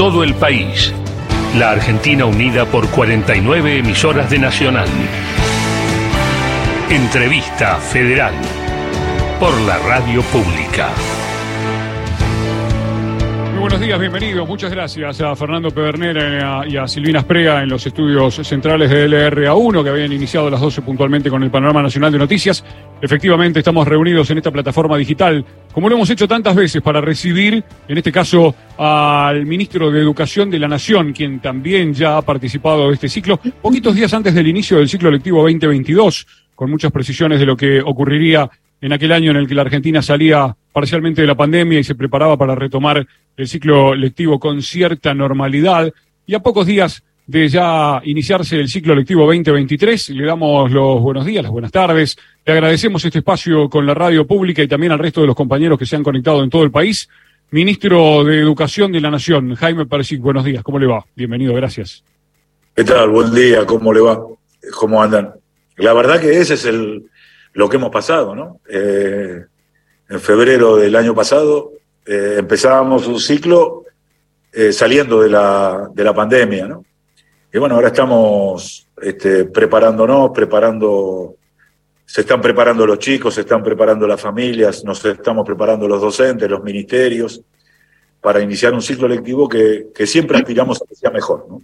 todo el país. La Argentina unida por 49 emisoras de Nacional. Entrevista Federal por la Radio Pública. Buenos días, bienvenidos. Muchas gracias a Fernando Pedernera y a Silvina Sprega en los estudios centrales de LRA1 que habían iniciado a las 12 puntualmente con el Panorama Nacional de Noticias. Efectivamente, estamos reunidos en esta plataforma digital, como lo hemos hecho tantas veces, para recibir, en este caso, al ministro de Educación de la Nación, quien también ya ha participado de este ciclo, poquitos días antes del inicio del ciclo lectivo 2022, con muchas precisiones de lo que ocurriría en aquel año en el que la Argentina salía parcialmente de la pandemia y se preparaba para retomar el ciclo lectivo con cierta normalidad. Y a pocos días de ya iniciarse el ciclo lectivo 2023, le damos los buenos días, las buenas tardes. Le agradecemos este espacio con la radio pública y también al resto de los compañeros que se han conectado en todo el país. Ministro de Educación de la Nación, Jaime Persic, buenos días, ¿cómo le va? Bienvenido, gracias. ¿Qué tal? Buen día, ¿cómo le va? ¿Cómo andan? La verdad que ese es el, lo que hemos pasado, ¿no? Eh, en febrero del año pasado eh, empezábamos un ciclo eh, saliendo de la, de la pandemia, ¿no? Y bueno, ahora estamos este, preparándonos, preparando, se están preparando los chicos, se están preparando las familias, nos estamos preparando los docentes, los ministerios, para iniciar un ciclo lectivo que, que siempre aspiramos a que sea mejor, ¿no?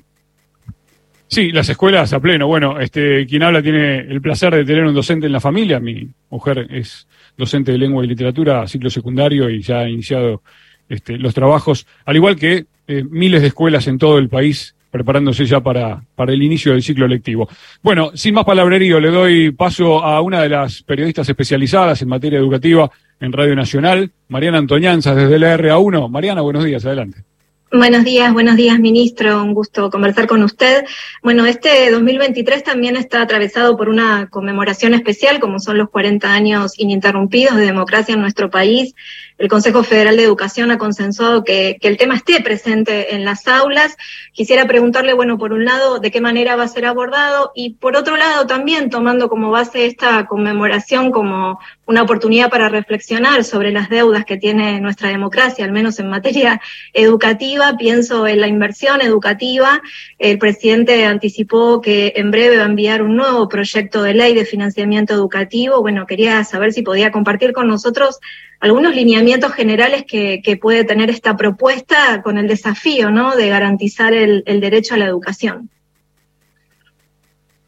Sí, las escuelas a pleno. Bueno, este, quien habla tiene el placer de tener un docente en la familia. Mi mujer es docente de lengua y literatura, ciclo secundario, y ya ha iniciado este, los trabajos, al igual que eh, miles de escuelas en todo el país preparándose ya para, para el inicio del ciclo lectivo. Bueno, sin más palabrerío, le doy paso a una de las periodistas especializadas en materia educativa en Radio Nacional, Mariana Antoñanza, desde la RA1. Mariana, buenos días, adelante. Buenos días, buenos días, ministro. Un gusto conversar con usted. Bueno, este 2023 también está atravesado por una conmemoración especial, como son los 40 años ininterrumpidos de democracia en nuestro país. El Consejo Federal de Educación ha consensuado que, el tema esté presente en las aulas. Quisiera preguntarle, bueno, por un lado, de qué manera va a ser abordado y por otro lado también tomando como base esta conmemoración como una oportunidad para reflexionar sobre las deudas que tiene nuestra democracia, al menos en materia educativa. Pienso en la inversión educativa. El presidente anticipó que en breve va a enviar un nuevo proyecto de ley de financiamiento educativo. Bueno, quería saber si podía compartir con nosotros algunos lineamientos generales que, puede tener esta propuesta con el desafío ¿no? de garantizar el, derecho a la educación.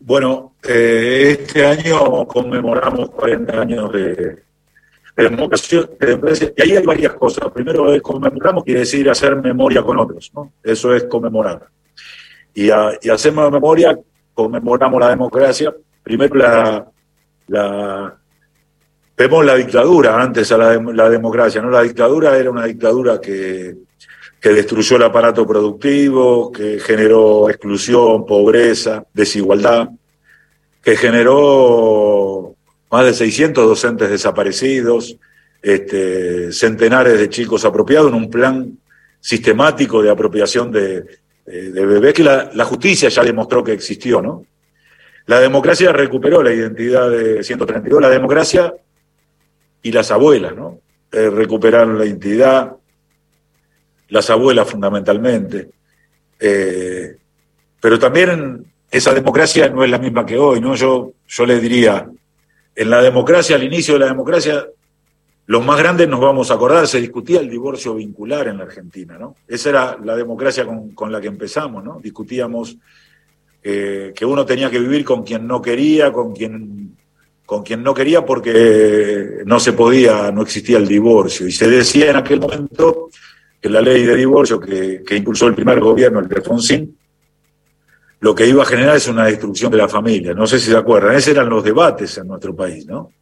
Bueno, eh, este año conmemoramos 40 años de, de democracia, de y ahí hay varias cosas. Primero, es conmemoramos quiere decir hacer memoria con otros, ¿no? Eso es conmemorar. Y, a, y hacemos memoria, conmemoramos la democracia. Primero, la, la vemos la dictadura antes a la, democracia, ¿no? La dictadura era una dictadura que, que destruyó el aparato productivo, que generó exclusión, pobreza, desigualdad, que generó más de 600 docentes desaparecidos, este, centenares de chicos apropiados en un plan sistemático de apropiación de, de, de bebés que la, la justicia ya demostró que existió, ¿no? La democracia recuperó la identidad de 132, la democracia y las abuelas, ¿no? Eh, recuperaron la identidad, las abuelas fundamentalmente. Eh, pero también esa democracia no es la misma que hoy, ¿no? Yo, yo le diría, en la democracia, al inicio de la democracia, los más grandes nos vamos a acordar, se discutía el divorcio vincular en la Argentina, ¿no? Esa era la democracia con, con la que empezamos, ¿no? Discutíamos eh, que uno tenía que vivir con quien no quería, con quien con quien no quería porque no se podía, no existía el divorcio. Y se decía en aquel momento que la ley de divorcio que, que impulsó el primer gobierno, el de Alfonsín, lo que iba a generar es una destrucción de la familia. No sé si se acuerdan, esos eran los debates en nuestro país, ¿no?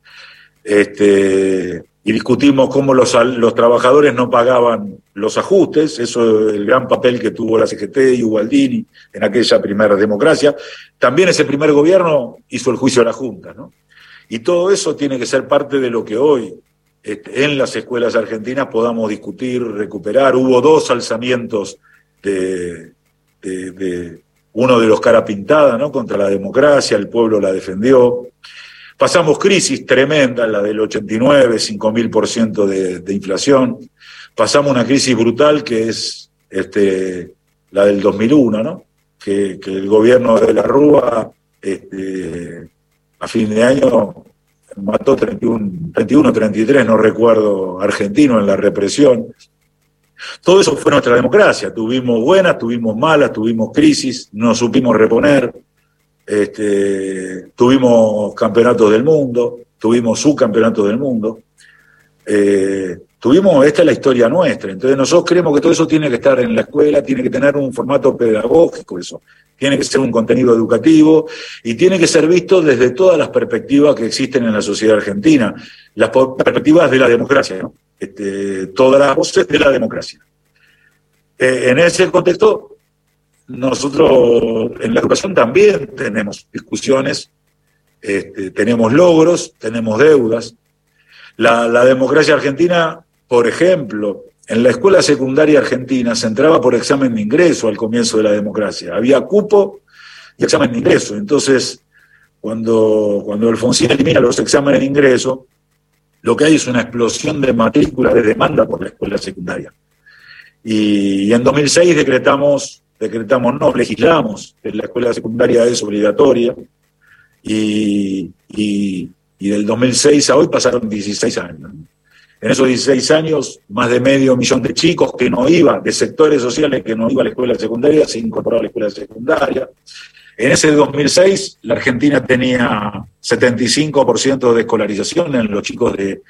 Este, y discutimos cómo los, los trabajadores no pagaban los ajustes, eso es el gran papel que tuvo la CGT y Ubaldini en aquella primera democracia. También ese primer gobierno hizo el juicio de la Junta, ¿no? Y todo eso tiene que ser parte de lo que hoy este, en las escuelas argentinas podamos discutir, recuperar. Hubo dos alzamientos de, uno de los cara pintada, ¿no? Contra la democracia, el pueblo la defendió. Pasamos crisis tremenda, la del 89, 5.000% de, de inflación. Pasamos una crisis brutal que es este, la del 2001, ¿no? Que, el gobierno de la Rúa este, a fin de año mató 31, 31, 33, no recuerdo, argentino en la represión. Todo eso fue nuestra democracia. Tuvimos buenas, tuvimos malas, tuvimos crisis, nos supimos reponer, este, tuvimos campeonatos del mundo, tuvimos subcampeonatos del mundo. Eh, tuvimos, esta es la historia nuestra. Entonces nosotros creemos que todo eso tiene que estar en la escuela, tiene que tener un formato pedagógico, eso. Tiene que ser un contenido educativo y tiene que ser visto desde todas las perspectivas que existen en la sociedad argentina. Las perspectivas de la democracia, ¿no? Este, todas las voces de la democracia. Eh, en ese contexto, nosotros en la educación también tenemos discusiones, este, tenemos logros, tenemos deudas. La, la democracia argentina, por ejemplo, en la escuela secundaria argentina se entraba por examen de ingreso al comienzo de la democracia. Había cupo y examen de ingreso. Entonces, cuando, cuando Alfonsín elimina los exámenes de ingreso, lo que hay es una explosión de matrícula de demanda por la escuela secundaria. Y, en 2006 decretamos, decretamos, no, legislamos que la escuela secundaria es obligatoria y, y, del 2006 a hoy pasaron 16 años. En esos 16 años, más de medio millón de chicos que no iban, de sectores sociales que no iban a la escuela secundaria, se incorporaron a la escuela secundaria. En ese 2006, la Argentina tenía 75% de escolarización en los chicos de,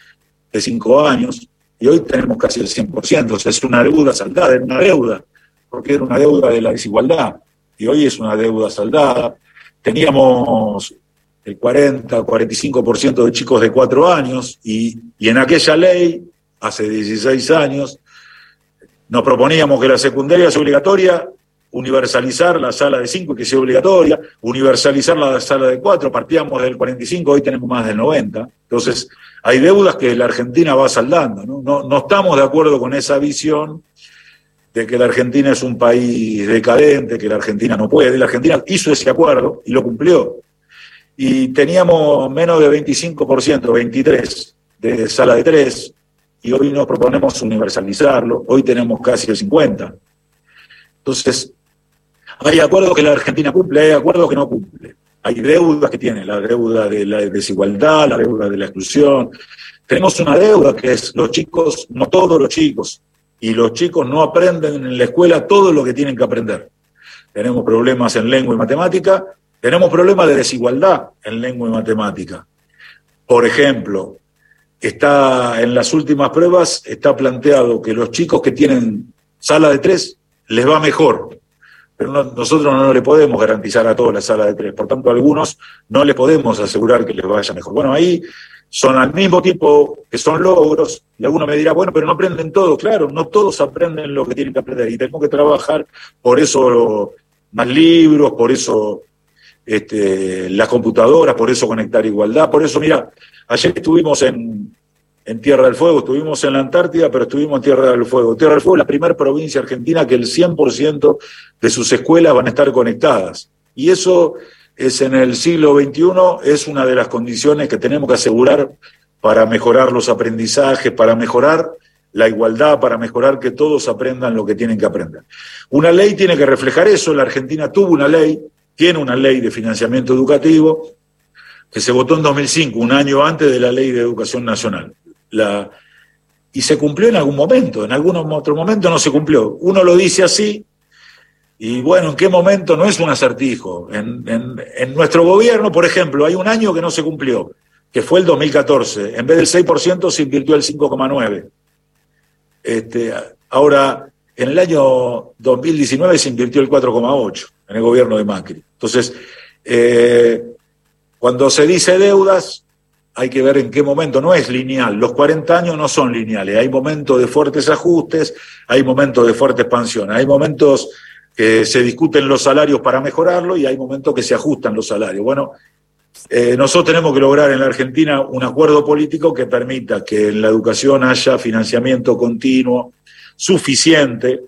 5 años y hoy tenemos casi el 100%. O sea, es una deuda saldada, era una deuda, porque era una deuda de la desigualdad y hoy es una deuda saldada. Teníamos el 40, 45% de chicos de 4 años y, y en aquella ley, hace 16 años, nos proponíamos que la secundaria es obligatoria universalizar la sala de 5 que sea obligatoria, universalizar la sala de 4, partíamos del 45, hoy tenemos más del 90. Entonces, hay deudas que la Argentina va saldando. ¿no? No, estamos de acuerdo con esa visión de que la Argentina es un país decadente, que la Argentina no puede. La Argentina hizo ese acuerdo y lo cumplió. Y teníamos menos de 25%, 23% de sala de 3, y hoy nos proponemos universalizarlo, hoy tenemos casi el 50%. Entonces, hay acuerdos que la Argentina cumple, hay acuerdos que no cumple. Hay deudas que tiene, la deuda de la desigualdad, la deuda de la exclusión. Tenemos una deuda que es los chicos, no todos los chicos, y los chicos no aprenden en la escuela todo lo que tienen que aprender. Tenemos problemas en lengua y matemática, tenemos problemas de desigualdad en lengua y matemática. Por ejemplo, está en las últimas pruebas está planteado que los chicos que tienen sala de tres les va mejor. Pero nosotros no le podemos garantizar a todos la sala de tres. Por tanto, a algunos no le podemos asegurar que les vaya mejor. Bueno, ahí son al mismo tiempo que son logros, y alguno me dirá, bueno, pero no aprenden todo. Claro, no todos aprenden lo que tienen que aprender, y tenemos que trabajar por eso más libros, por eso este, las computadoras, por eso conectar igualdad, por eso, mira, ayer estuvimos en, en Tierra del Fuego, estuvimos en la Antártida, pero estuvimos en Tierra del Fuego. Tierra del Fuego es la primera provincia argentina que el 100% de sus escuelas van a estar conectadas. Y eso es en el siglo XXI, es una de las condiciones que tenemos que asegurar para mejorar los aprendizajes, para mejorar la igualdad, para mejorar que todos aprendan lo que tienen que aprender. Una ley tiene que reflejar eso. La Argentina tuvo una ley, tiene una ley de financiamiento educativo que se votó en 2005, un año antes de la ley de educación nacional y se cumplió en algún momento, en algún otro momento no se cumplió. Uno lo dice así, y bueno, ¿en qué momento? No es un acertijo. En, en, nuestro gobierno, por ejemplo, hay un año que no se cumplió, que fue el 2014. En vez del 6% se invirtió el 5,9%. Este, ahora, en el año 2019 se invirtió el 4,8% en el gobierno de Macri. Entonces, eh, cuando se dice deudas, hay que ver en qué momento, no es lineal, los 40 años no son lineales, hay momentos de fuertes ajustes, hay momentos de fuerte expansión, hay momentos que se discuten los salarios para mejorarlo y hay momentos que se ajustan los salarios. Bueno, eh, nosotros tenemos que lograr en la Argentina un acuerdo político que permita que en la educación haya financiamiento continuo, suficiente,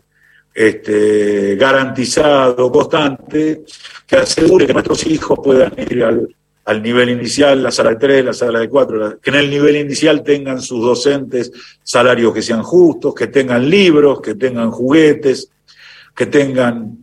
este, garantizado, constante, que asegure que nuestros hijos puedan ir al, al nivel inicial, la sala de tres, la sala de cuatro, que en el nivel inicial tengan sus docentes salarios que sean justos, que tengan libros, que tengan juguetes, que tengan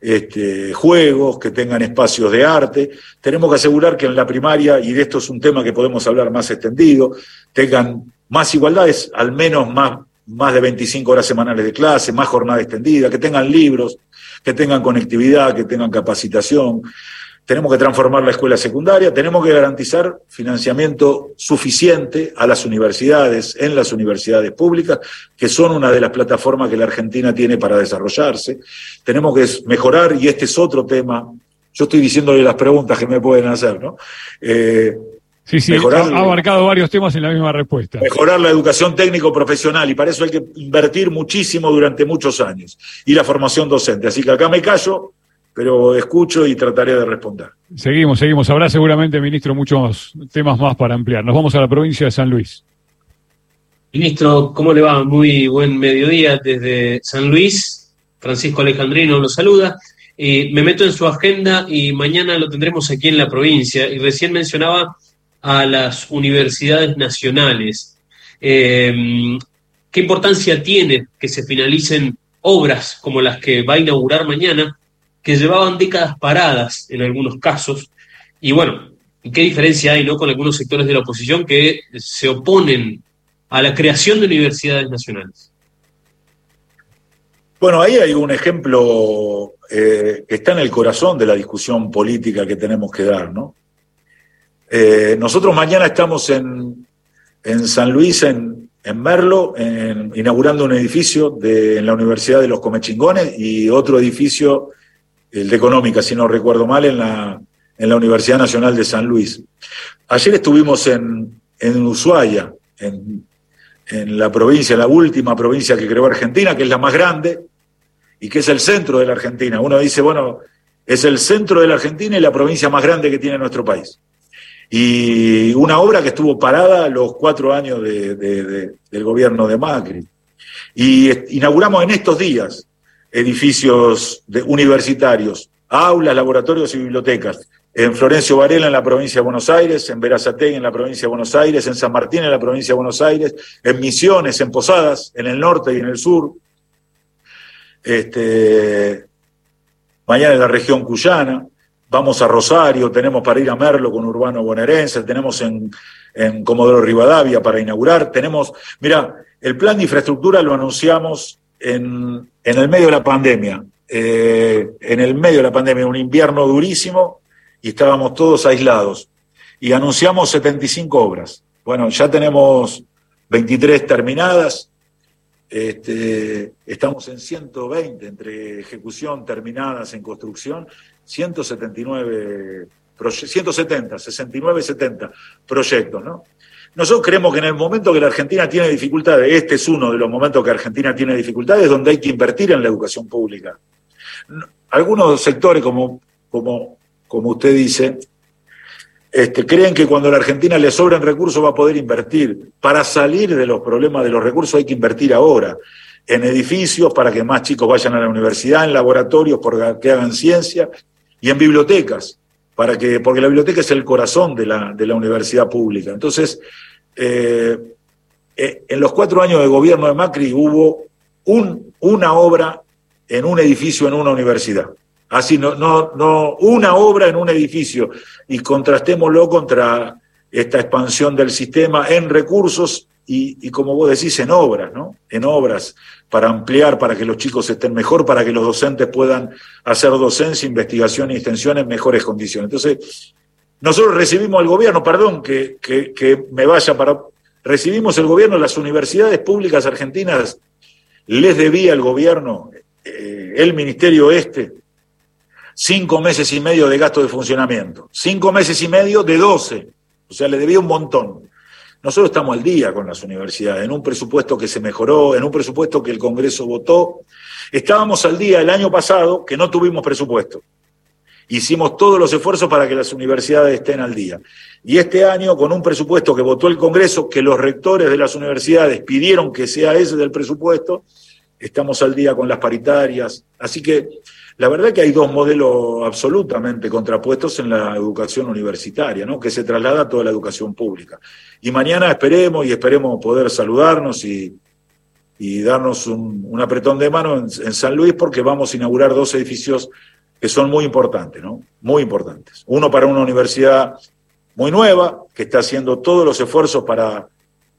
este, juegos, que tengan espacios de arte. Tenemos que asegurar que en la primaria, y de esto es un tema que podemos hablar más extendido, tengan más igualdades, al menos más, más de 25 horas semanales de clase, más jornada extendida, que tengan libros, que tengan conectividad, que tengan capacitación, tenemos que transformar la escuela secundaria, tenemos que garantizar financiamiento suficiente a las universidades, en las universidades públicas, que son una de las plataformas que la Argentina tiene para desarrollarse. Tenemos que mejorar, y este es otro tema, yo estoy diciéndole las preguntas que me pueden hacer, ¿no? Eh, sí, sí, ha abarcado varios temas en la misma respuesta. Mejorar la educación técnico-profesional, y para eso hay que invertir muchísimo durante muchos años, y la formación docente. Así que acá me callo pero escucho y trataré de responder. Seguimos, seguimos. Habrá seguramente, ministro, muchos temas más para ampliar. Nos vamos a la provincia de San Luis. Ministro, ¿cómo le va? Muy buen mediodía desde San Luis. Francisco Alejandrino lo saluda. Eh, me meto en su agenda y mañana lo tendremos aquí en la provincia. Y recién mencionaba a las universidades nacionales. Eh, ¿Qué importancia tiene que se finalicen obras como las que va a inaugurar mañana que llevaban décadas paradas en algunos casos. Y bueno, ¿qué diferencia hay ¿no? con algunos sectores de la oposición que se oponen a la creación de universidades nacionales? Bueno, ahí hay un ejemplo eh, que está en el corazón de la discusión política que tenemos que dar, ¿no? Eh, nosotros mañana estamos en, en San Luis, en, en Merlo, inaugurando un edificio de, en la Universidad de los Comechingones y otro edificio el de Económica, si no recuerdo mal, en la, en la Universidad Nacional de San Luis. Ayer estuvimos en, en Ushuaia, en, en la provincia, la última provincia que creó Argentina, que es la más grande y que es el centro de la Argentina. Uno dice, bueno, es el centro de la Argentina y la provincia más grande que tiene nuestro país. Y una obra que estuvo parada los cuatro años de, del gobierno de Macri. Y inauguramos en estos días edificios universitarios, aulas, laboratorios y bibliotecas. En Florencio Varela, en la provincia de Buenos Aires, en Verazategui, en la provincia de Buenos Aires, en San Martín, en la provincia de Buenos Aires, en Misiones, en Posadas, en el norte y en el sur. Este, mañana en la región cuyana, vamos a Rosario, tenemos para ir a Merlo con Urbano Bonaerense, tenemos en, en Comodoro Rivadavia para inaugurar, tenemos, mira, el plan de infraestructura lo anunciamos en, el medio de la pandemia, eh, en el medio de la pandemia, un invierno durísimo, y estábamos todos aislados. Y anunciamos 75 obras. Bueno, ya tenemos 23 terminadas, este, estamos en 120 entre ejecución, terminadas en construcción, 179, 170, 69, 70 proyectos, ¿no? Nosotros creemos que en el momento que la Argentina tiene dificultades, este es uno de los momentos que Argentina tiene dificultades, donde hay que invertir en la educación pública. Algunos sectores, como, como, como usted dice, este, creen que cuando a la Argentina le sobren recursos va a poder invertir. Para salir de los problemas de los recursos hay que invertir ahora en edificios para que más chicos vayan a la universidad, en laboratorios para que hagan ciencia y en bibliotecas para que, porque la biblioteca es el corazón de la, de la universidad pública. Entonces, eh, eh, en los cuatro años de gobierno de Macri hubo un, una obra en un edificio en una universidad. Así, no, no, no, una obra en un edificio. Y contrastémoslo contra esta expansión del sistema en recursos y, y, como vos decís, en obras, ¿no? En obras para ampliar, para que los chicos estén mejor, para que los docentes puedan hacer docencia, investigación e extensión en mejores condiciones. Entonces, nosotros recibimos al gobierno, perdón que, que, me vaya para... Recibimos el gobierno, las universidades públicas argentinas les debía al gobierno, eh, el Ministerio Este, cinco meses y medio de gasto de funcionamiento, cinco meses y medio de doce, o sea, le debía un montón. Nosotros estamos al día con las universidades, en un presupuesto que se mejoró, en un presupuesto que el Congreso votó. Estábamos al día el año pasado que no tuvimos presupuesto. Hicimos todos los esfuerzos para que las universidades estén al día. Y este año, con un presupuesto que votó el Congreso, que los rectores de las universidades pidieron que sea ese del presupuesto, estamos al día con las paritarias. Así que la verdad que hay dos modelos absolutamente contrapuestos en la educación universitaria, ¿no? que se traslada a toda la educación pública. Y mañana esperemos y esperemos poder saludarnos y, y darnos un, apretón de mano en, San Luis porque vamos a inaugurar dos edificios que son muy importantes, ¿no? Muy importantes. Uno para una universidad muy nueva, que está haciendo todos los esfuerzos para,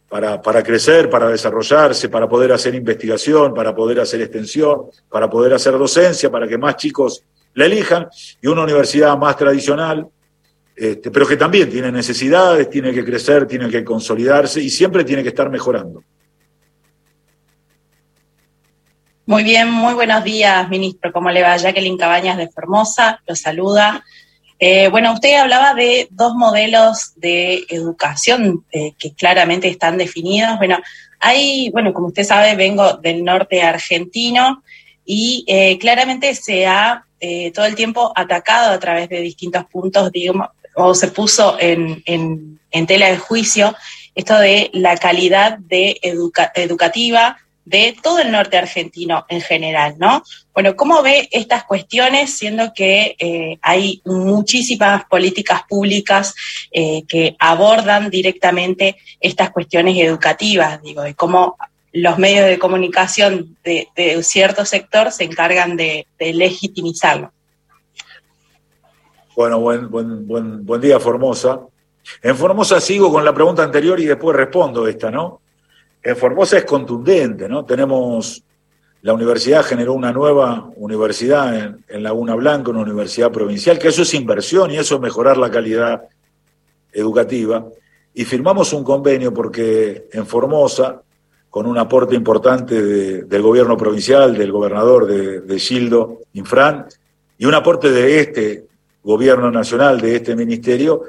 para, para crecer, para desarrollarse, para poder hacer investigación, para poder hacer extensión, para poder hacer docencia, para que más chicos la elijan, y una universidad más tradicional, este, pero que también tiene necesidades, tiene que crecer, tiene que consolidarse y siempre tiene que estar mejorando. Muy bien, muy buenos días, ministro. ¿Cómo le va? Jacqueline Cabañas de Formosa, lo saluda. Eh, bueno, usted hablaba de dos modelos de educación eh, que claramente están definidos. Bueno, hay, bueno, como usted sabe, vengo del norte argentino y eh, claramente se ha todo el tiempo atacado a través de distintos puntos, digamos, o se puso en, en, tela de juicio esto de la calidad de educativa de todo el norte argentino en general, ¿no? Bueno, ¿cómo ve estas cuestiones, siendo que eh, hay muchísimas políticas públicas eh, que abordan directamente estas cuestiones educativas, digo, y cómo los medios de comunicación de, cierto sector se encargan de, legitimizarlo? Bueno, buen, buen, buen, buen día, Formosa. En Formosa sigo con la pregunta anterior y después respondo esta, ¿no? En Formosa es contundente, ¿no? Tenemos, la universidad generó una nueva universidad en, Laguna Blanca, una universidad provincial, que eso es inversión y eso es mejorar la calidad educativa. Y firmamos un convenio porque en Formosa, con un aporte importante del gobierno provincial, del gobernador de, Gildo Infran, y un aporte de este gobierno nacional, de este ministerio,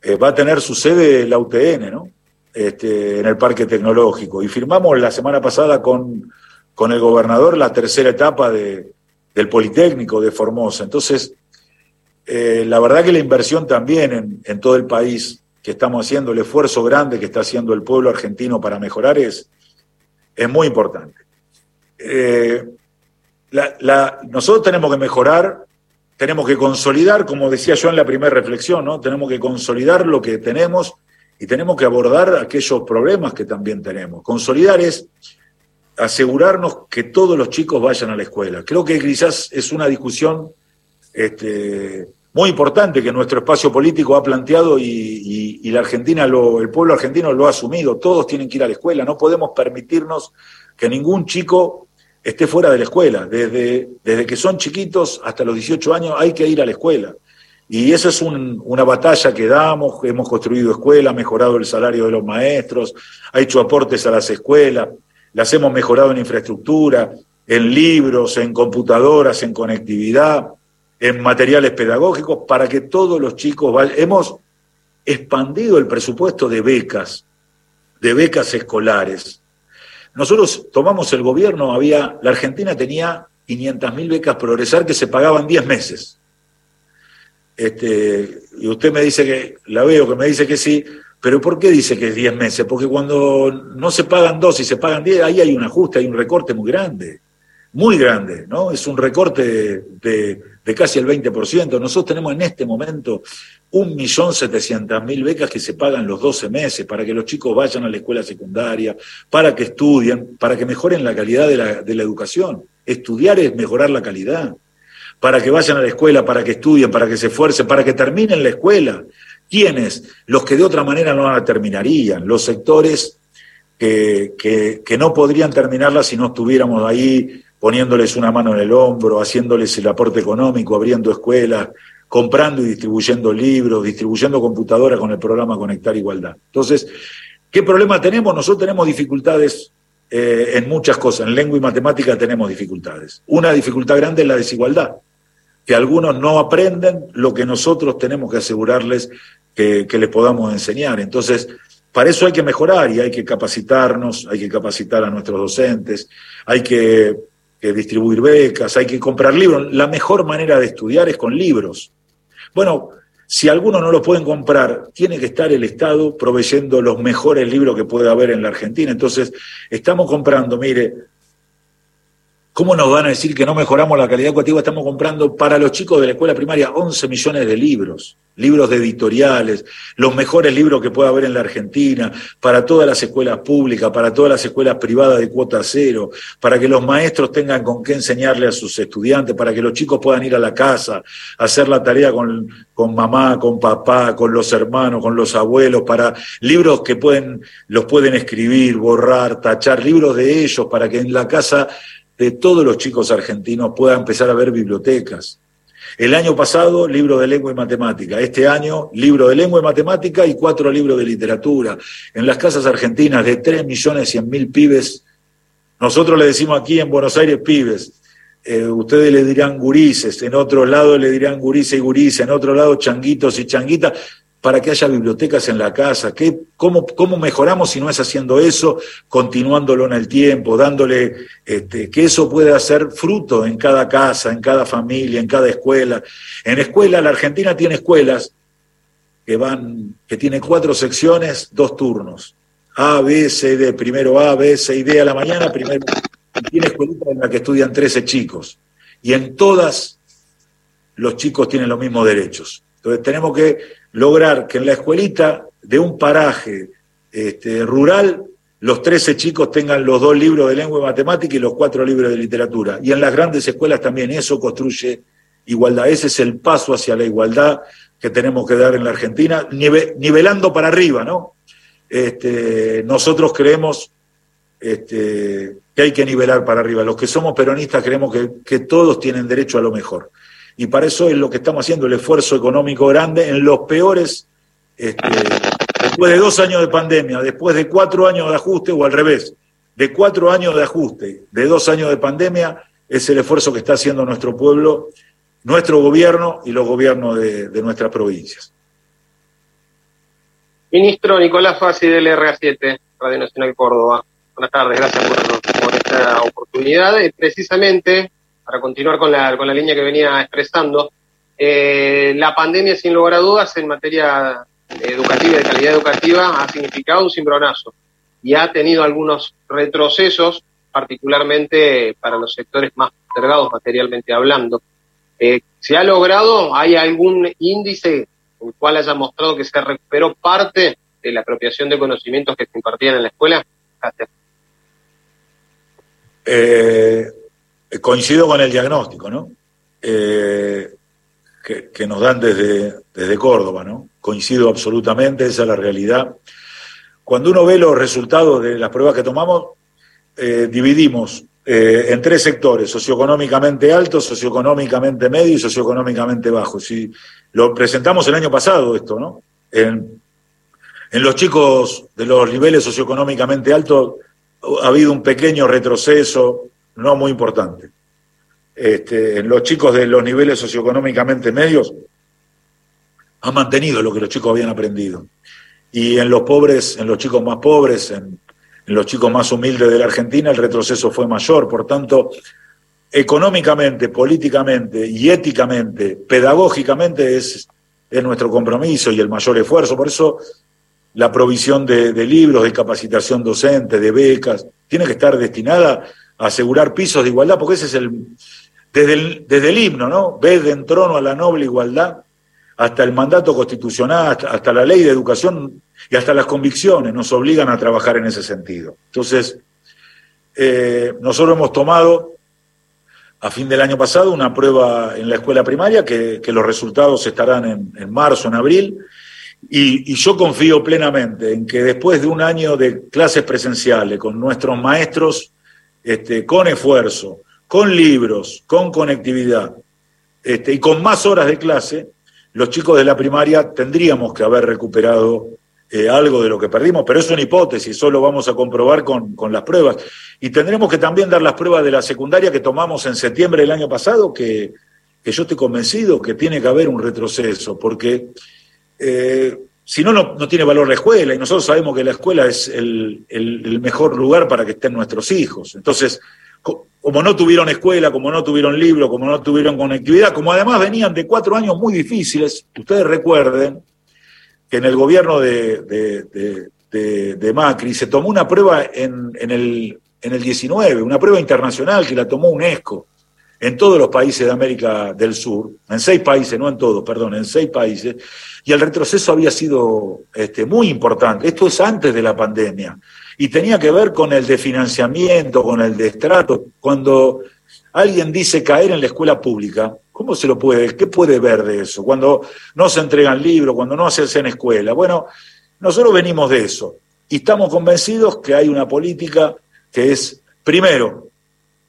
eh, va a tener su sede la UTN, ¿no? Este, en el Parque Tecnológico. Y firmamos la semana pasada con, con el gobernador la tercera etapa de, del Politécnico de Formosa. Entonces, eh, la verdad que la inversión también en, en, todo el país que estamos haciendo, el esfuerzo grande que está haciendo el pueblo argentino para mejorar es, es muy importante. Eh, nosotros tenemos que mejorar, tenemos que consolidar, como decía yo en la primera reflexión, ¿no? tenemos que consolidar lo que tenemos y tenemos que abordar aquellos problemas que también tenemos. Consolidar es asegurarnos que todos los chicos vayan a la escuela. Creo que quizás es una discusión este, muy importante que nuestro espacio político ha planteado y, la Argentina, el pueblo argentino lo ha asumido. Todos tienen que ir a la escuela. No podemos permitirnos que ningún chico esté fuera de la escuela. Desde, desde que son chiquitos hasta los 18 años hay que ir a la escuela. Y esa es una batalla que damos, hemos construido escuelas, mejorado el salario de los maestros, ha hecho aportes a las escuelas, las hemos mejorado en infraestructura, en libros, en computadoras, en conectividad, en materiales pedagógicos, para que todos los chicos. Hemos expandido el presupuesto de becas, de becas escolares. Nosotros tomamos el gobierno, había, la Argentina tenía 500.000 becas progresar que se pagaban 10 meses. Este, y usted me dice que, la veo que me dice que sí, pero ¿por qué dice que es 10 meses? Porque cuando no se pagan dos y se pagan 10, ahí hay un ajuste, hay un recorte muy grande, muy grande, ¿no? Es un recorte de, casi el 20%. Nosotros tenemos en este momento 1.700.000 becas que se pagan los 12 meses para que los chicos vayan a la escuela secundaria, para que estudien, para que mejoren la calidad de la educación. Estudiar es mejorar la calidad para que vayan a la escuela, para que estudien, para que se esfuercen, para que terminen la escuela. ¿Quiénes? Los que de otra manera no la terminarían, los sectores que, que, no podrían terminarla si no estuviéramos ahí poniéndoles una mano en el hombro, haciéndoles el aporte económico, abriendo escuelas, comprando y distribuyendo libros, distribuyendo computadoras con el programa Conectar Igualdad. Entonces, ¿qué problema tenemos? Nosotros tenemos dificultades eh, en muchas cosas. En lengua y matemática tenemos dificultades. Una dificultad grande es la desigualdad que algunos no aprenden lo que nosotros tenemos que asegurarles que, les podamos enseñar. Entonces, para eso hay que mejorar y hay que capacitarnos, hay que capacitar a nuestros docentes, hay que, distribuir becas, hay que comprar libros. La mejor manera de estudiar es con libros. Bueno, si algunos no lo pueden comprar, tiene que estar el Estado proveyendo los mejores libros que puede haber en la Argentina. Entonces, estamos comprando, mire, ¿Cómo nos van a decir que no mejoramos la calidad educativa? Estamos comprando para los chicos de la escuela primaria 11 millones de libros. libros de editoriales, los mejores libros que pueda haber en la Argentina, para todas las escuelas públicas, para todas las escuelas privadas de cuota cero, para que los maestros tengan con qué enseñarle a sus estudiantes, para que los chicos puedan ir a la casa, hacer la tarea con, con mamá, con papá, con los hermanos, con los abuelos, para libros que pueden, los pueden escribir, borrar, tachar, libros de ellos, para que en la casa de todos los chicos argentinos pueda empezar a ver bibliotecas el año pasado, libro de lengua y matemática. Este año, libro de lengua y matemática y cuatro libros de literatura. En las casas argentinas de 3 millones 100 mil pibes, nosotros le decimos aquí en Buenos Aires pibes. Eh, ustedes le dirán gurises, en otro lado le dirán gurises y gurises, en otro lado changuitos y changuitas para que haya bibliotecas en la casa. ¿Qué, cómo, ¿Cómo mejoramos si no es haciendo eso, continuándolo en el tiempo, dándole este, que eso pueda ser fruto en cada casa, en cada familia, en cada escuela? En escuela, la Argentina tiene escuelas que van, que tiene cuatro secciones, dos turnos. A, B, C, D. Primero A, B, C y D a la mañana, primero. tiene escuelas en la que estudian 13 chicos. Y en todas los chicos tienen los mismos derechos. Entonces tenemos que lograr que en la escuelita de un paraje este, rural los 13 chicos tengan los dos libros de lengua y matemática y los cuatro libros de literatura. Y en las grandes escuelas también eso construye igualdad. Ese es el paso hacia la igualdad que tenemos que dar en la Argentina, nivelando para arriba, ¿no? Este, nosotros creemos este, que hay que nivelar para arriba. Los que somos peronistas creemos que, que todos tienen derecho a lo mejor y para eso es lo que estamos haciendo, el esfuerzo económico grande en los peores, este, después de dos años de pandemia, después de cuatro años de ajuste o al revés, de cuatro años de ajuste, de dos años de pandemia, es el esfuerzo que está haciendo nuestro pueblo, nuestro gobierno y los gobiernos de, nuestras provincias. Ministro Nicolás Fassi del RA7, Radio Nacional Córdoba. Buenas tardes, gracias por, por esta oportunidad. Precisamente para continuar con la, con la línea que venía expresando, eh, la pandemia, sin lugar a dudas, en materia educativa de calidad educativa, ha significado un cimbronazo y ha tenido algunos retrocesos, particularmente para los sectores más postergados materialmente hablando. Eh, ¿Se ha logrado? ¿Hay algún índice en el cual haya mostrado que se recuperó parte de la apropiación de conocimientos que se impartían en la escuela? Gracias. Eh, coincido con el diagnóstico, ¿no? Eh, que, nos dan desde, desde Córdoba, ¿no? Coincido absolutamente, esa es la realidad. Cuando uno ve los resultados de las pruebas que tomamos, eh, dividimos en tres sectores, socioeconómicamente alto, socioeconómicamente medio y socioeconómicamente bajo. Si lo presentamos el año pasado esto, ¿no? En, en los chicos de los niveles socioeconómicamente altos ha habido un pequeño retroceso, no muy importante. Este, en los chicos de los niveles socioeconómicamente medios han mantenido lo que los chicos habían aprendido. Y en los pobres, en los chicos más pobres, en, los chicos más humildes de la Argentina, el retroceso fue mayor. Por tanto, económicamente, políticamente y éticamente, pedagógicamente es, es nuestro compromiso y el mayor esfuerzo. Por eso la provisión de, de libros, de capacitación docente, de becas, tiene que estar destinada asegurar pisos de igualdad, porque ese es el, desde el, desde el himno, ¿no? Ves de trono a la noble igualdad, hasta el mandato constitucional, hasta, la ley de educación y hasta las convicciones nos obligan a trabajar en ese sentido. Entonces, eh, nosotros hemos tomado a fin del año pasado una prueba en la escuela primaria, que, los resultados estarán en, en marzo, en abril, y, yo confío plenamente en que después de un año de clases presenciales con nuestros maestros este, con esfuerzo, con libros, con conectividad este, y con más horas de clase, los chicos de la primaria tendríamos que haber recuperado eh, algo de lo que perdimos, pero es una hipótesis, solo vamos a comprobar con, las pruebas. Y tendremos que también dar las pruebas de la secundaria que tomamos en septiembre del año pasado, que, yo estoy convencido que tiene que haber un retroceso, porque eh, si no, no, tiene valor la escuela y nosotros sabemos que la escuela es el, mejor lugar para que estén nuestros hijos. Entonces, como no tuvieron escuela, como no tuvieron libro, como no tuvieron conectividad, como además venían de cuatro años muy difíciles, ustedes recuerden que en el gobierno de, Macri se tomó una prueba en, el, en el 19, una prueba internacional que la tomó UNESCO en todos los países de América del Sur, en seis países, no en todos, perdón, en seis países, y el retroceso había sido este, muy importante. Esto es antes de la pandemia, y tenía que ver con el de financiamiento, con el de estrato. Cuando alguien dice caer en la escuela pública, ¿cómo se lo puede, qué puede ver de eso? Cuando no se entregan libros, cuando no se en escuela. Bueno, nosotros venimos de eso, y estamos convencidos que hay una política que es, primero,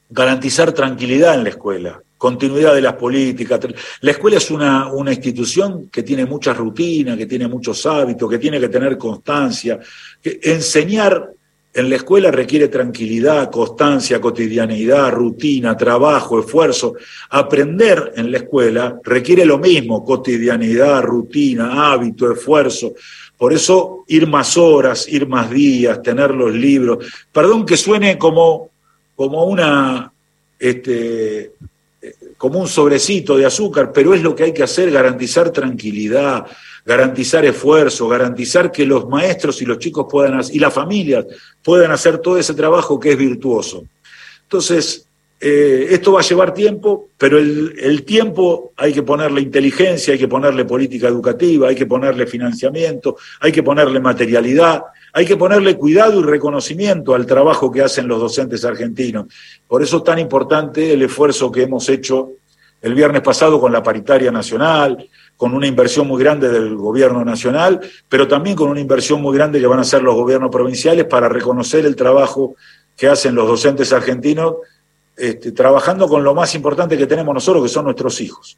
garantizar tranquilidad en la escuela, continuidad de las políticas. La escuela es una, una institución que tiene muchas rutinas, que tiene muchos hábitos, que tiene que tener constancia. Que enseñar en la escuela requiere tranquilidad, constancia, cotidianidad, rutina, trabajo, esfuerzo. Aprender en la escuela requiere lo mismo, cotidianidad, rutina, hábito, esfuerzo. Por eso ir más horas, ir más días, tener los libros. Perdón que suene como como una este, como un sobrecito de azúcar, pero es lo que hay que hacer, garantizar tranquilidad, garantizar esfuerzo, garantizar que los maestros y los chicos puedan y las familias puedan hacer todo ese trabajo que es virtuoso. Entonces, eh, esto va a llevar tiempo, pero el, el, tiempo hay que ponerle inteligencia, hay que ponerle política educativa, hay que ponerle financiamiento, hay que ponerle materialidad, hay que ponerle cuidado y reconocimiento al trabajo que hacen los docentes argentinos. Por eso es tan importante el esfuerzo que hemos hecho el viernes pasado con la paritaria nacional, con una inversión muy grande del gobierno nacional, pero también con una inversión muy grande que van a hacer los gobiernos provinciales para reconocer el trabajo que hacen los docentes argentinos, este, trabajando con lo más importante que tenemos nosotros, que son nuestros hijos.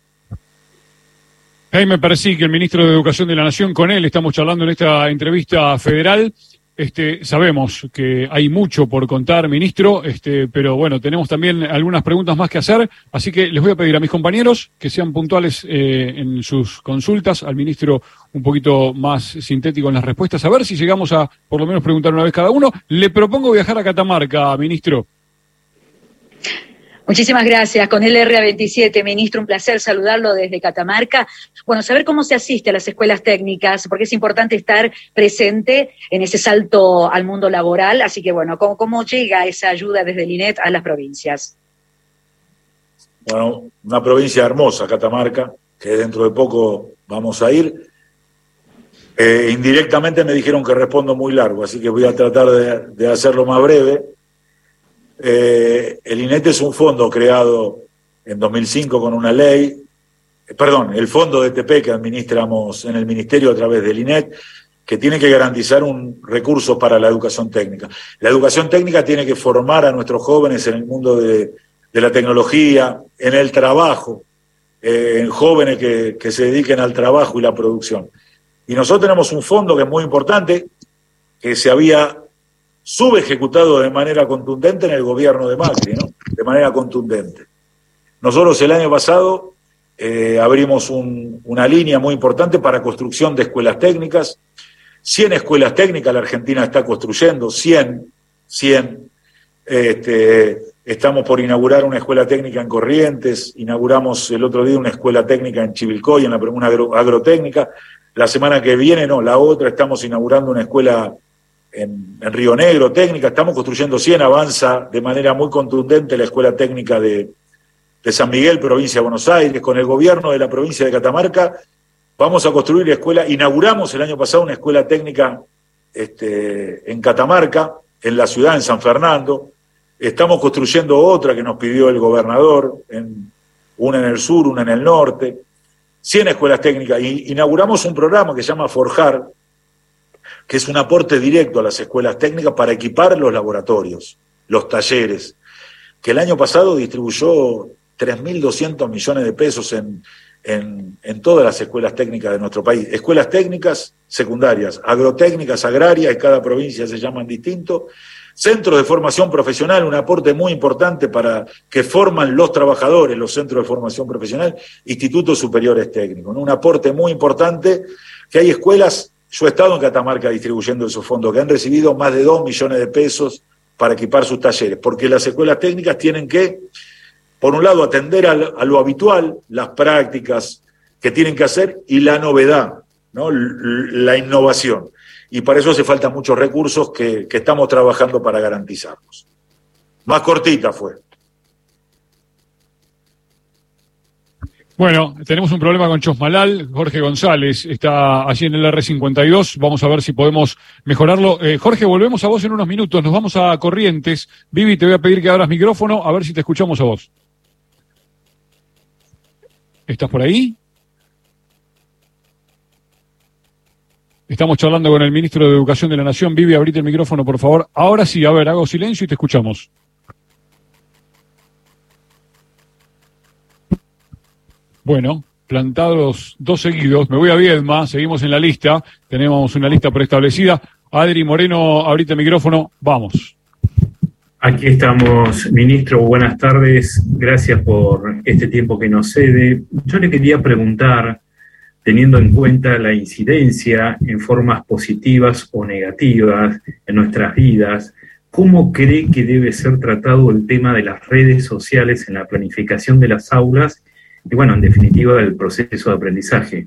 Jaime Percy, que el ministro de Educación de la Nación, con él estamos charlando en esta entrevista federal. Este, sabemos que hay mucho por contar, ministro, este, pero bueno, tenemos también algunas preguntas más que hacer, así que les voy a pedir a mis compañeros que sean puntuales eh, en sus consultas, al ministro un poquito más sintético en las respuestas, a ver si llegamos a por lo menos preguntar una vez cada uno. Le propongo viajar a Catamarca, ministro. Muchísimas gracias. Con el RA27, ministro, un placer saludarlo desde Catamarca. Bueno, saber cómo se asiste a las escuelas técnicas, porque es importante estar presente en ese salto al mundo laboral. Así que, bueno, ¿cómo, llega esa ayuda desde el INET a las provincias? Bueno, una provincia hermosa, Catamarca, que dentro de poco vamos a ir. Eh, indirectamente me dijeron que respondo muy largo, así que voy a tratar de hacerlo más breve. Eh, el INET es un fondo creado en 2005 con una ley, eh, perdón, el fondo de TP que administramos en el Ministerio a través del INET, que tiene que garantizar un recurso para la educación técnica. La educación técnica tiene que formar a nuestros jóvenes en el mundo de, la tecnología, en el trabajo, eh, en jóvenes que se dediquen al trabajo y la producción. Y nosotros tenemos un fondo que es muy importante, que se había subejecutado de manera contundente en el gobierno de Macri, ¿no? De manera contundente. Nosotros el año pasado eh, abrimos una línea muy importante para construcción de escuelas técnicas. 100 escuelas técnicas la Argentina está construyendo, 100, 100. Este, estamos por inaugurar una escuela técnica en Corrientes, inauguramos el otro día una escuela técnica en Chivilcoy, en la, una agrotécnica. La semana que viene, no, la otra, estamos inaugurando una escuela en, Río Negro, técnica, estamos construyendo 100, avanza de manera muy contundente la Escuela Técnica de, San Miguel, provincia de Buenos Aires, con el gobierno de la provincia de Catamarca, vamos a construir la escuela, inauguramos el año pasado una escuela técnica este, en Catamarca, en la ciudad, en San Fernando, estamos construyendo otra que nos pidió el gobernador, en, una en el sur, una en el norte, 100 escuelas técnicas, y inauguramos un programa que se llama Forjar, que es un aporte directo a las escuelas técnicas para equipar los laboratorios, los talleres, que el año pasado distribuyó 3.200 millones de pesos en, en, todas las escuelas técnicas de nuestro país. Escuelas técnicas secundarias, agrotécnicas, agrarias, y cada provincia se llaman distinto. Centros de formación profesional, un aporte muy importante para que forman los trabajadores, los centros de formación profesional, institutos superiores técnicos. Un aporte muy importante que hay escuelas yo he estado en Catamarca distribuyendo esos fondos, que han recibido más de 2 millones de pesos para equipar sus talleres, porque las escuelas técnicas tienen que, por un lado, atender a lo habitual, las prácticas que tienen que hacer y la novedad, ¿no? la innovación. Y para eso hace falta muchos recursos que, que estamos trabajando para garantizarlos. Más cortita fue. Bueno, tenemos un problema con Chosmalal. Jorge González está allí en el R52. Vamos a ver si podemos mejorarlo. Eh, Jorge, volvemos a vos en unos minutos. Nos vamos a Corrientes. Vivi, te voy a pedir que abras micrófono a ver si te escuchamos a vos. ¿Estás por ahí? Estamos charlando con el ministro de Educación de la Nación. Vivi, abrite el micrófono, por favor. Ahora sí, a ver, hago silencio y te escuchamos. Bueno, plantados dos seguidos. Me voy a Viedma, seguimos en la lista. Tenemos una lista preestablecida. Adri Moreno, ahorita el micrófono. Vamos. Aquí estamos, ministro. Buenas tardes. Gracias por este tiempo que nos cede. Yo le quería preguntar, teniendo en cuenta la incidencia en formas positivas o negativas en nuestras vidas, ¿cómo cree que debe ser tratado el tema de las redes sociales en la planificación de las aulas y bueno, en definitiva, el proceso de aprendizaje.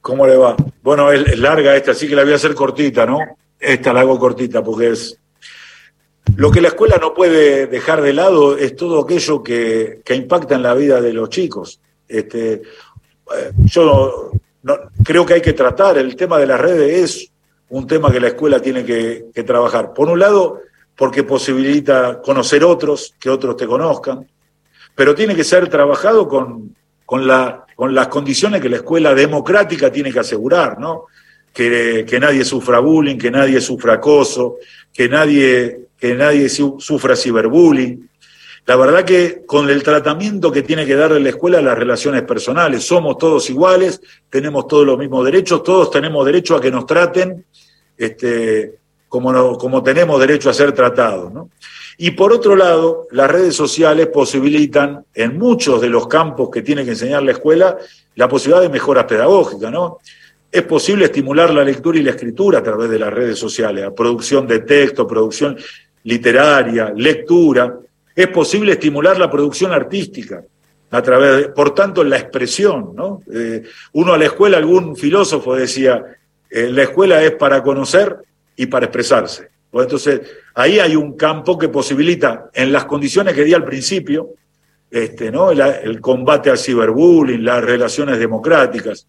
¿Cómo le va? Bueno, es, larga esta, así que la voy a hacer cortita, ¿no? Esta la hago cortita porque es... Lo que la escuela no puede dejar de lado es todo aquello que, impacta en la vida de los chicos. Este, eh, yo creo que hay que tratar, el tema de las redes es un tema que la escuela tiene que, que trabajar. Por un lado, porque posibilita conocer otros, que otros te conozcan, pero tiene que ser trabajado con, con, la, con las condiciones que la escuela democrática tiene que asegurar, ¿no? Que, que, nadie sufra bullying, que nadie sufra acoso, que nadie, que nadie sufra ciberbullying. La verdad que con el tratamiento que tiene que darle la escuela a las relaciones personales, somos todos iguales, tenemos todos los mismos derechos, todos tenemos derecho a que nos traten este, como, tenemos derecho a ser tratados. Y por otro lado, las redes sociales posibilitan en muchos de los campos que tiene que enseñar la escuela la posibilidad de mejoras pedagógicas. Es posible estimular la lectura y la escritura a través de las redes sociales, producción de texto, producción literaria, lectura. Es posible estimular la producción artística a través de, por tanto, la expresión. Eh, uno a la escuela, algún filósofo decía, eh, la escuela es para conocer y para expresarse. Entonces, ahí hay un campo que posibilita, en las condiciones que di al principio, este, ¿no? el, combate al ciberbullying, las relaciones democráticas,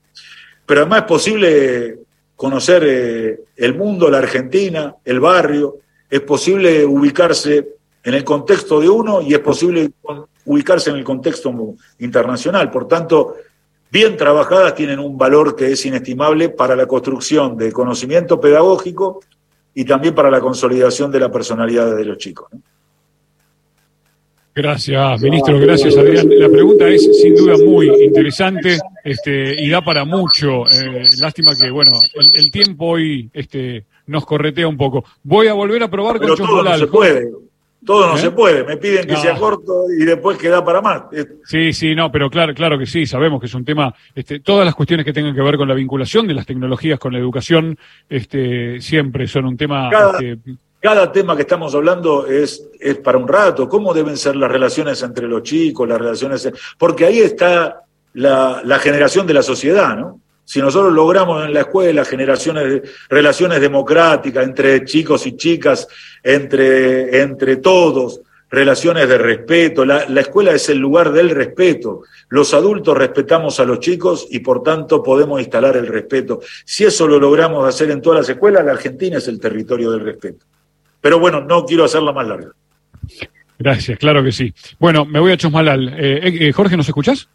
pero además es posible conocer eh, el mundo, la Argentina, el barrio, es posible ubicarse en el contexto de uno y es posible ubicarse en el contexto internacional. Por tanto, bien trabajadas tienen un valor que es inestimable para la construcción de conocimiento pedagógico y también para la consolidación de la personalidad de los chicos. Gracias, ministro. Gracias, Adrián. La pregunta es sin duda muy interesante este, y da para mucho. Eh, lástima que, bueno, el, tiempo hoy este, nos corretea un poco. Voy a volver a probar con chocolate. No se puede. Todo no ¿Eh? se puede, me piden que sea corto y después queda para más. Sí, sí, no, pero claro, claro que sí, sabemos que es un tema, este, todas las cuestiones que tengan que ver con la vinculación de las tecnologías con la educación, este, siempre son un tema... Cada, este, tema que estamos hablando es, es para un rato, cómo deben ser las relaciones entre los chicos, las relaciones... Porque ahí está la, la generación de la sociedad, ¿no? Si nosotros logramos en la escuela generaciones, relaciones democráticas entre chicos y chicas, entre, entre todos, relaciones de respeto, la, escuela es el lugar del respeto. Los adultos respetamos a los chicos y por tanto podemos instalar el respeto. Si eso lo logramos hacer en todas las escuelas, la Argentina es el territorio del respeto. Pero bueno, no quiero hacerla más larga. Gracias, claro que sí. Bueno, me voy a Chosmalal. Eh, eh, Jorge, ¿nos escuchás?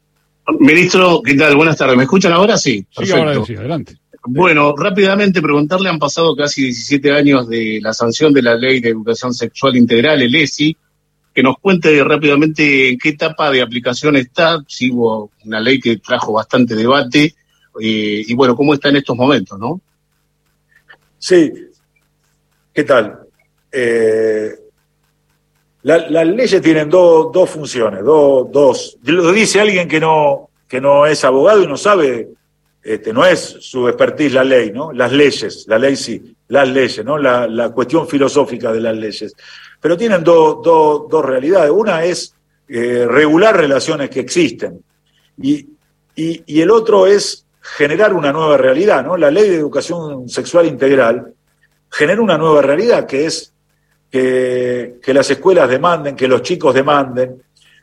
Ministro, ¿qué tal? Buenas tardes. ¿Me escuchan ahora? Sí. Sí, ahora sí, adelante. Bueno, rápidamente preguntarle, han pasado casi 17 años de la sanción de la Ley de Educación Sexual Integral, el ESI, que nos cuente rápidamente en qué etapa de aplicación está, si hubo una ley que trajo bastante debate, eh, y bueno, cómo está en estos momentos, ¿no? Sí, ¿qué tal? Eh, las leyes tienen dos funciones, dos. Lo dice alguien que no, que no es abogado y no sabe, este, no es su expertise la ley, ¿no? Las leyes, la ley sí, las leyes, ¿no? La, cuestión filosófica de las leyes. Pero tienen dos realidades. Una es eh, regular relaciones que existen y, y, el otro es generar una nueva realidad, ¿no? La ley de educación sexual integral genera una nueva realidad que es que, las escuelas demanden, que los chicos demanden,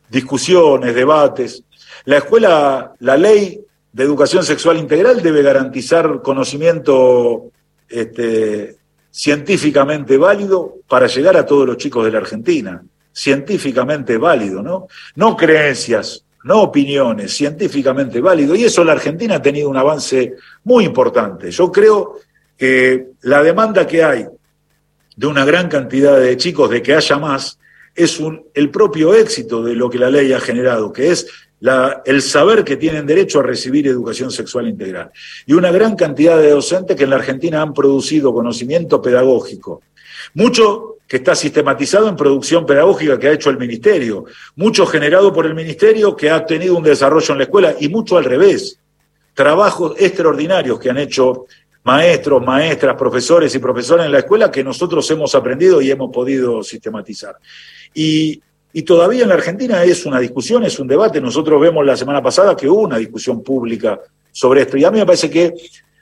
discusiones, debates. La escuela, la ley de educación sexual integral debe garantizar conocimiento este, científicamente válido para llegar a todos los chicos de la Argentina. Científicamente válido, ¿no? No creencias, no opiniones, científicamente válido. Y eso la Argentina ha tenido un avance muy importante. Yo creo que la demanda que hay de una gran cantidad de chicos de que haya más es el propio éxito de lo que la ley ha generado, que es el saber que tienen derecho a recibir educación sexual integral. Y una gran cantidad de docentes que en la Argentina han producido conocimiento pedagógico. Mucho que está sistematizado en producción pedagógica que ha hecho el Ministerio, mucho generado por el Ministerio que ha tenido un desarrollo en la escuela y mucho al revés. Trabajos extraordinarios que han hecho maestros, maestras, profesores y profesoras en la escuela que nosotros hemos aprendido y hemos podido sistematizar. Y, y todavía en la Argentina es una discusión, es un debate. Nosotros vemos la semana pasada que hubo una discusión pública sobre esto. Y a mí me parece que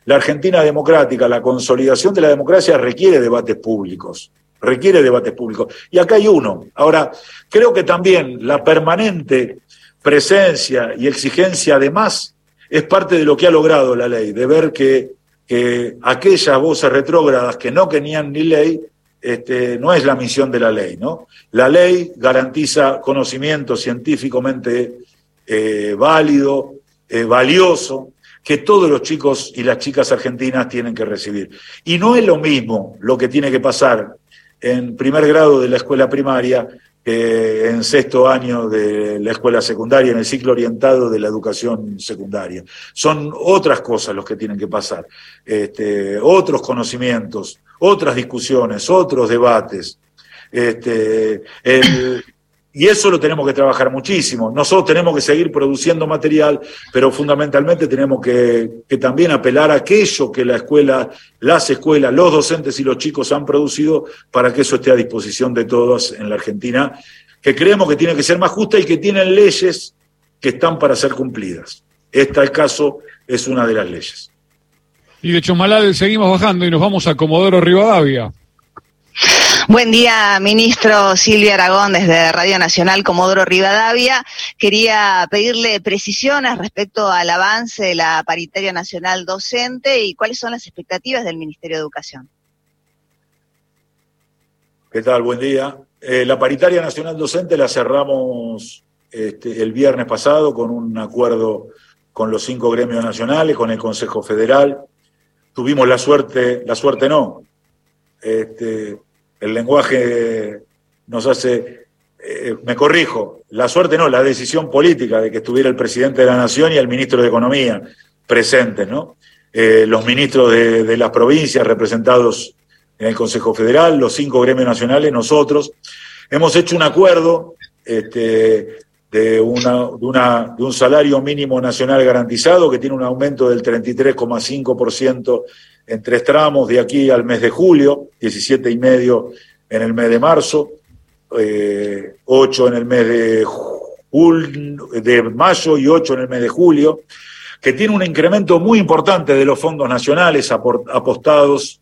la Argentina democrática, la consolidación de la democracia requiere debates públicos, requiere debates públicos. Y acá hay uno. Ahora, creo que también la permanente presencia y exigencia de más es parte de lo que ha logrado la ley, de ver que, que aquellas voces retrógradas que no tenían ni ley este, no es la misión de la ley, ¿no? La ley garantiza conocimiento científicamente eh, válido, eh, valioso, que todos los chicos y las chicas argentinas tienen que recibir. Y no es lo mismo lo que tiene que pasar en primer grado de la escuela primaria que en sexto año de la escuela secundaria, en el ciclo orientado de la educación secundaria. Son otras cosas los que tienen que pasar, este, otros conocimientos, otras discusiones, otros debates. Este, y eso lo tenemos que trabajar muchísimo. Nosotros tenemos que seguir produciendo material, pero fundamentalmente tenemos que, también apelar a aquello que la escuela, las escuelas, los docentes y los chicos han producido para que eso esté a disposición de todos en la Argentina, que creemos que tiene que ser más justa y que tienen leyes que están para ser cumplidas. Este caso es una de las leyes. Y de Chomalal seguimos bajando y nos vamos a Comodoro Rivadavia. Buen día, ministro Silvia Aragón, desde Radio Nacional Comodoro Rivadavia. Quería pedirle precisiones respecto al avance de la paritaria nacional docente y cuáles son las expectativas del Ministerio de Educación. ¿Qué tal? Buen día. Eh, la paritaria nacional docente la cerramos este, el viernes pasado con un acuerdo con los cinco gremios nacionales, con el Consejo Federal, tuvimos la suerte, la suerte no, este, el lenguaje nos hace, eh, me corrijo, la suerte no, la decisión política de que estuviera el presidente de la Nación y el ministro de Economía presentes, ¿no? Eh, los ministros de, de, las provincias representados en el Consejo Federal, los cinco gremios nacionales, nosotros, hemos hecho un acuerdo este, de, una, de, una, de un salario mínimo nacional garantizado que tiene un aumento del 33,5% en tres tramos de aquí al mes de julio, 17 y medio en el mes de marzo, eh, 8 en el mes de, mayo y 8 en el mes de julio, que tiene un incremento muy importante de los fondos nacionales apostados,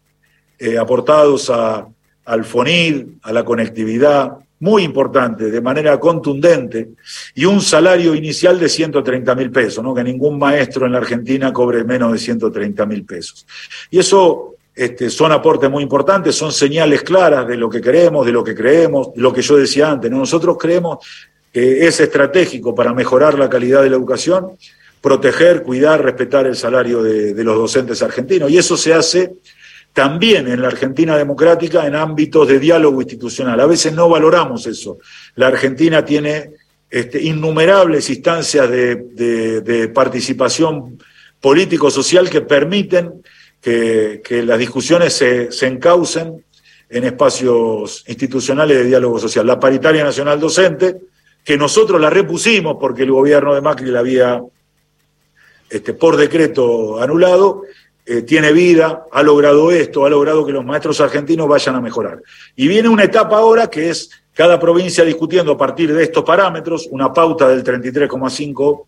eh, aportados a, al FONID, a la conectividad, muy importante, de manera contundente, y un salario inicial de 130 mil pesos, ¿no? que ningún maestro en la Argentina cobre menos de 130 mil pesos. Y eso este, son aportes muy importantes, son señales claras de lo que queremos, de lo que creemos, lo que yo decía antes. Nosotros creemos que es estratégico para mejorar la calidad de la educación, proteger, cuidar, respetar el salario de los docentes argentinos, y eso se hace también en la Argentina democrática en ámbitos de diálogo institucional. A veces no valoramos eso. La Argentina tiene este, innumerables instancias de, participación político-social que permiten que, las discusiones se, se, encaucen en espacios institucionales de diálogo social. La paritaria nacional docente, que nosotros la repusimos porque el gobierno de Macri la había este, por decreto anulado, eh, tiene vida, ha logrado esto, ha logrado que los maestros argentinos vayan a mejorar. Y viene una etapa ahora que es cada provincia discutiendo a partir de estos parámetros, una pauta del 33,5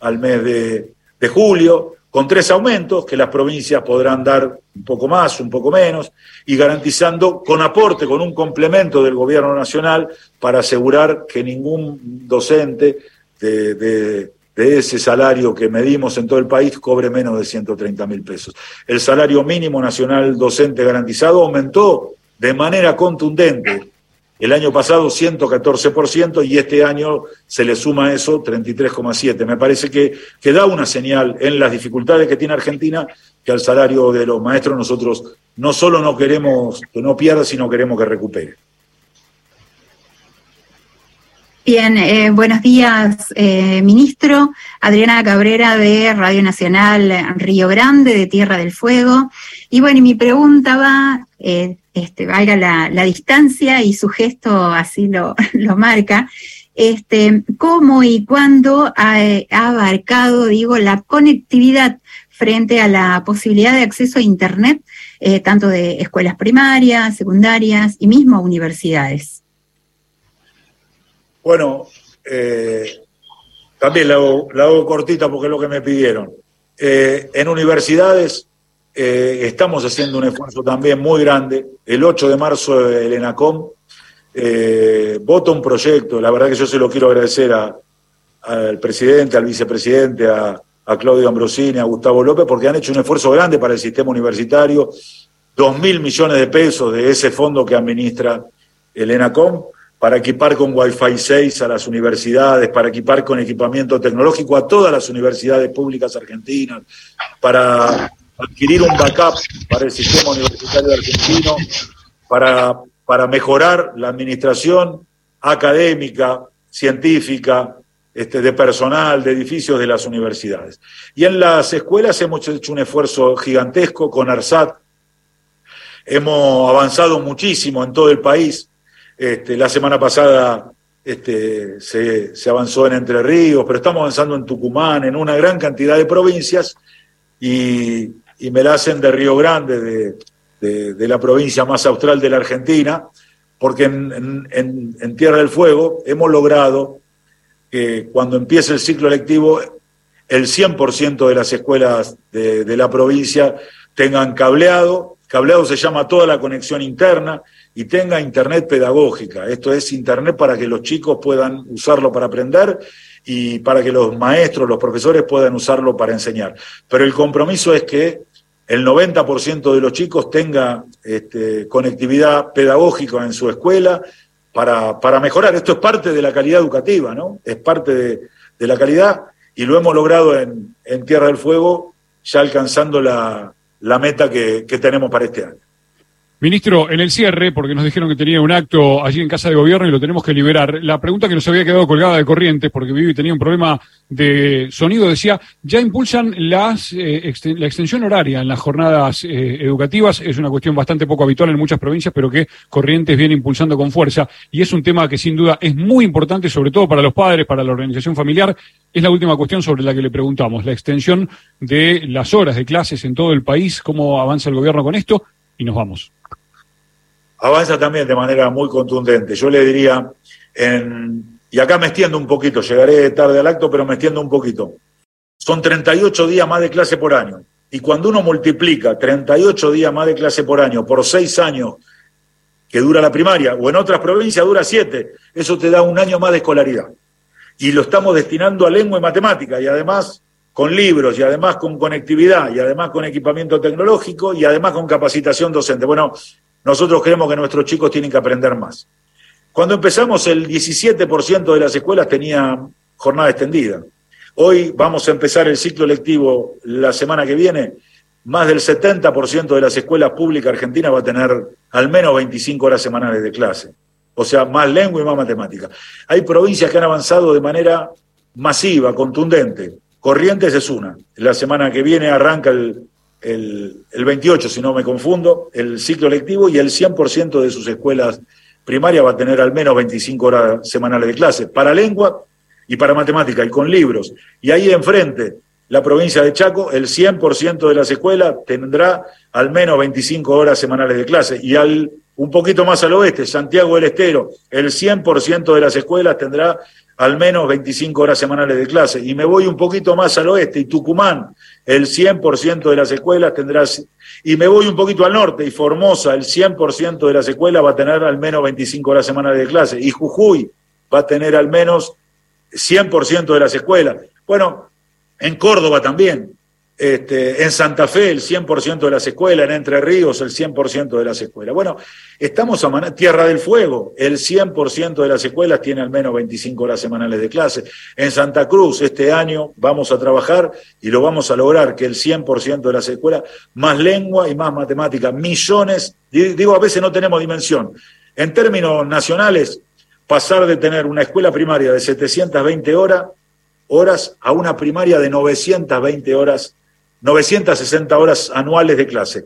al mes de, julio, con tres aumentos que las provincias podrán dar un poco más, un poco menos, y garantizando con aporte, con un complemento del gobierno nacional para asegurar que ningún docente de, ese salario que medimos en todo el país cobre menos de 130 mil pesos. El salario mínimo nacional docente garantizado aumentó de manera contundente el año pasado 114% y este año se le suma eso 33,7%. Me parece que, que da una señal en las dificultades que tiene Argentina que al salario de los maestros nosotros no solo no queremos que no pierda, sino queremos que recupere. Bien, eh, buenos días, eh, ministro. Adriana Cabrera de Radio Nacional Río Grande, de Tierra del Fuego. Y bueno, mi pregunta va eh, este, valga la, distancia y su gesto así lo, lo marca, este, cómo y cuándo ha, abarcado, digo, la conectividad frente a la posibilidad de acceso a Internet, eh, tanto de escuelas primarias, secundarias y mismo universidades. Bueno, eh, también la hago, cortita porque es lo que me pidieron. Eh, en universidades eh, estamos haciendo un esfuerzo también muy grande. El 8 de marzo el ENACOM eh, vota un proyecto, la verdad que yo se lo quiero agradecer al presidente, al vicepresidente, a, Claudio Ambrosini, a Gustavo López, porque han hecho un esfuerzo grande para el sistema universitario, dos mil millones de pesos de ese fondo que administra el ENACOM para equipar con Wi-Fi 6 a las universidades, para equipar con equipamiento tecnológico a todas las universidades públicas argentinas, para adquirir un backup para el sistema universitario argentino, para, para mejorar la administración académica, científica, este, de personal, de edificios de las universidades. Y en las escuelas hemos hecho un esfuerzo gigantesco con ARSAT. Hemos avanzado muchísimo en todo el país. Este, la semana pasada este, se, avanzó en Entre Ríos, pero estamos avanzando en Tucumán, en una gran cantidad de provincias. Y, me la hacen de Río Grande, de, la provincia más austral de la Argentina, porque en, Tierra del Fuego hemos logrado que cuando empiece el ciclo lectivo el 100% de las escuelas de, de, la provincia tengan cableado, cableado se llama toda la conexión interna, y tenga internet pedagógica. Esto es internet para que los chicos puedan usarlo para aprender y para que los maestros, los profesores puedan usarlo para enseñar. Pero el compromiso es que el 90% de los chicos tenga este, conectividad pedagógica en su escuela para, para, mejorar. Esto es parte de la calidad educativa, ¿no? Es parte de, la calidad y lo hemos logrado en, Tierra del Fuego, ya alcanzando la, meta que tenemos para este año. Ministro, en el cierre, porque nos dijeron que tenía un acto allí en Casa de Gobierno y lo tenemos que liberar, la pregunta que nos había quedado colgada de corrientes, porque Vivi tenía un problema de sonido, decía, ya impulsan las, eh, la extensión horaria en las jornadas eh, educativas, es una cuestión bastante poco habitual en muchas provincias, pero que Corrientes viene impulsando con fuerza, y es un tema que sin duda es muy importante, sobre todo para los padres, para la organización familiar. Es la última cuestión sobre la que le preguntamos, la extensión de las horas de clases en todo el país, cómo avanza el gobierno con esto, y nos vamos avanza también de manera muy contundente. Yo le diría, en, y acá me extiendo un poquito, llegaré tarde al acto, pero me extiendo un poquito. Son 38 días más de clase por año. Y cuando uno multiplica 38 días más de clase por año por seis años que dura la primaria, o en otras provincias dura siete, eso te da un año más de escolaridad. Y lo estamos destinando a lengua y matemática, y además con libros, y además con conectividad, y además con equipamiento tecnológico, y además con capacitación docente. Bueno, nosotros creemos que nuestros chicos tienen que aprender más. Cuando empezamos, el 17% de las escuelas tenía jornada extendida. Hoy vamos a empezar el ciclo lectivo la semana que viene. Más del 70% de las escuelas públicas argentinas va a tener al menos 25 horas semanales de clase. O sea, más lengua y más matemática. Hay provincias que han avanzado de manera masiva, contundente. Corrientes es una. La semana que viene arranca el, el, 28, si no me confundo, el ciclo lectivo y el 100% de sus escuelas primarias va a tener al menos 25 horas semanales de clase, para lengua y para matemática, y con libros. Y ahí enfrente, la provincia de Chaco, el 100% de las escuelas tendrá al menos 25 horas semanales de clase. Y al, un poquito más al oeste, Santiago del Estero, el 100% de las escuelas tendrá al menos 25 horas semanales de clase. Y me voy un poquito más al oeste, y Tucumán, el 100% de las escuelas tendrá, y me voy un poquito al norte, y Formosa, el 100% de las escuelas va a tener al menos 25 horas semanales de clase, y Jujuy va a tener al menos 100% de las escuelas. Bueno, en Córdoba también, este, en Santa Fe el 100% de las escuelas, en Entre Ríos el 100% de las escuelas. Bueno, estamos a Tierra del Fuego, el 100% de las escuelas tiene al menos 25 horas semanales de clase. En Santa Cruz este año vamos a trabajar y lo vamos a lograr que el 100% de las escuelas, más lengua y más matemática, millones, digo a veces no tenemos dimensión. En términos nacionales, pasar de tener una escuela primaria de 720 horas, horas a una primaria de 920 horas 960 horas anuales de clase.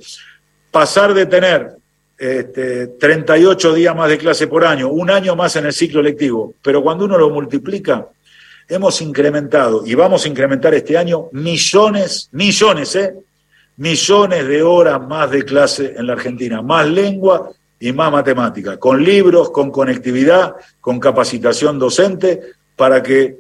Pasar de tener este, 38 días más de clase por año, un año más en el ciclo lectivo, pero cuando uno lo multiplica, hemos incrementado y vamos a incrementar este año millones, millones, ¿eh? Millones de horas más de clase en la Argentina, más lengua y más matemática, con libros, con conectividad, con capacitación docente, para que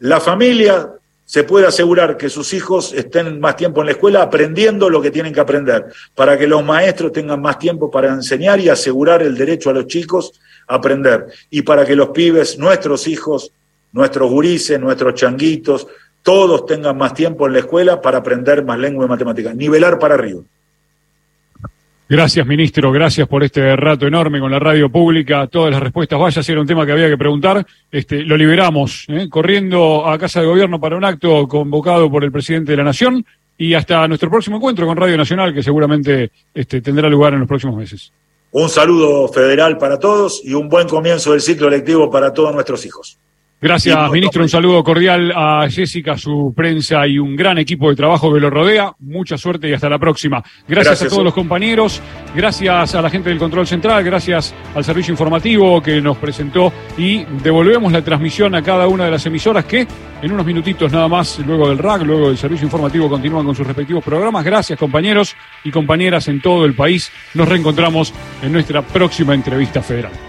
la familia se puede asegurar que sus hijos estén más tiempo en la escuela aprendiendo lo que tienen que aprender, para que los maestros tengan más tiempo para enseñar y asegurar el derecho a los chicos a aprender, y para que los pibes, nuestros hijos, nuestros gurises, nuestros changuitos, todos tengan más tiempo en la escuela para aprender más lengua y matemática, nivelar para arriba. Gracias, ministro. Gracias por este rato enorme con la radio pública. Todas las respuestas. Vaya, si era un tema que había que preguntar. Este, lo liberamos, ¿eh? corriendo a Casa de Gobierno para un acto convocado por el presidente de la Nación. Y hasta nuestro próximo encuentro con Radio Nacional, que seguramente este, tendrá lugar en los próximos meses. Un saludo federal para todos y un buen comienzo del ciclo electivo para todos nuestros hijos. Gracias, ministro. Un saludo cordial a Jessica, su prensa y un gran equipo de trabajo que lo rodea. Mucha suerte y hasta la próxima. Gracias, a todos los compañeros, gracias a la gente del Control Central, gracias al servicio informativo que nos presentó y devolvemos la transmisión a cada una de las emisoras que en unos minutitos nada más, luego del RAC, luego del servicio informativo, continúan con sus respectivos programas. Gracias, compañeros y compañeras en todo el país. Nos reencontramos en nuestra próxima entrevista federal.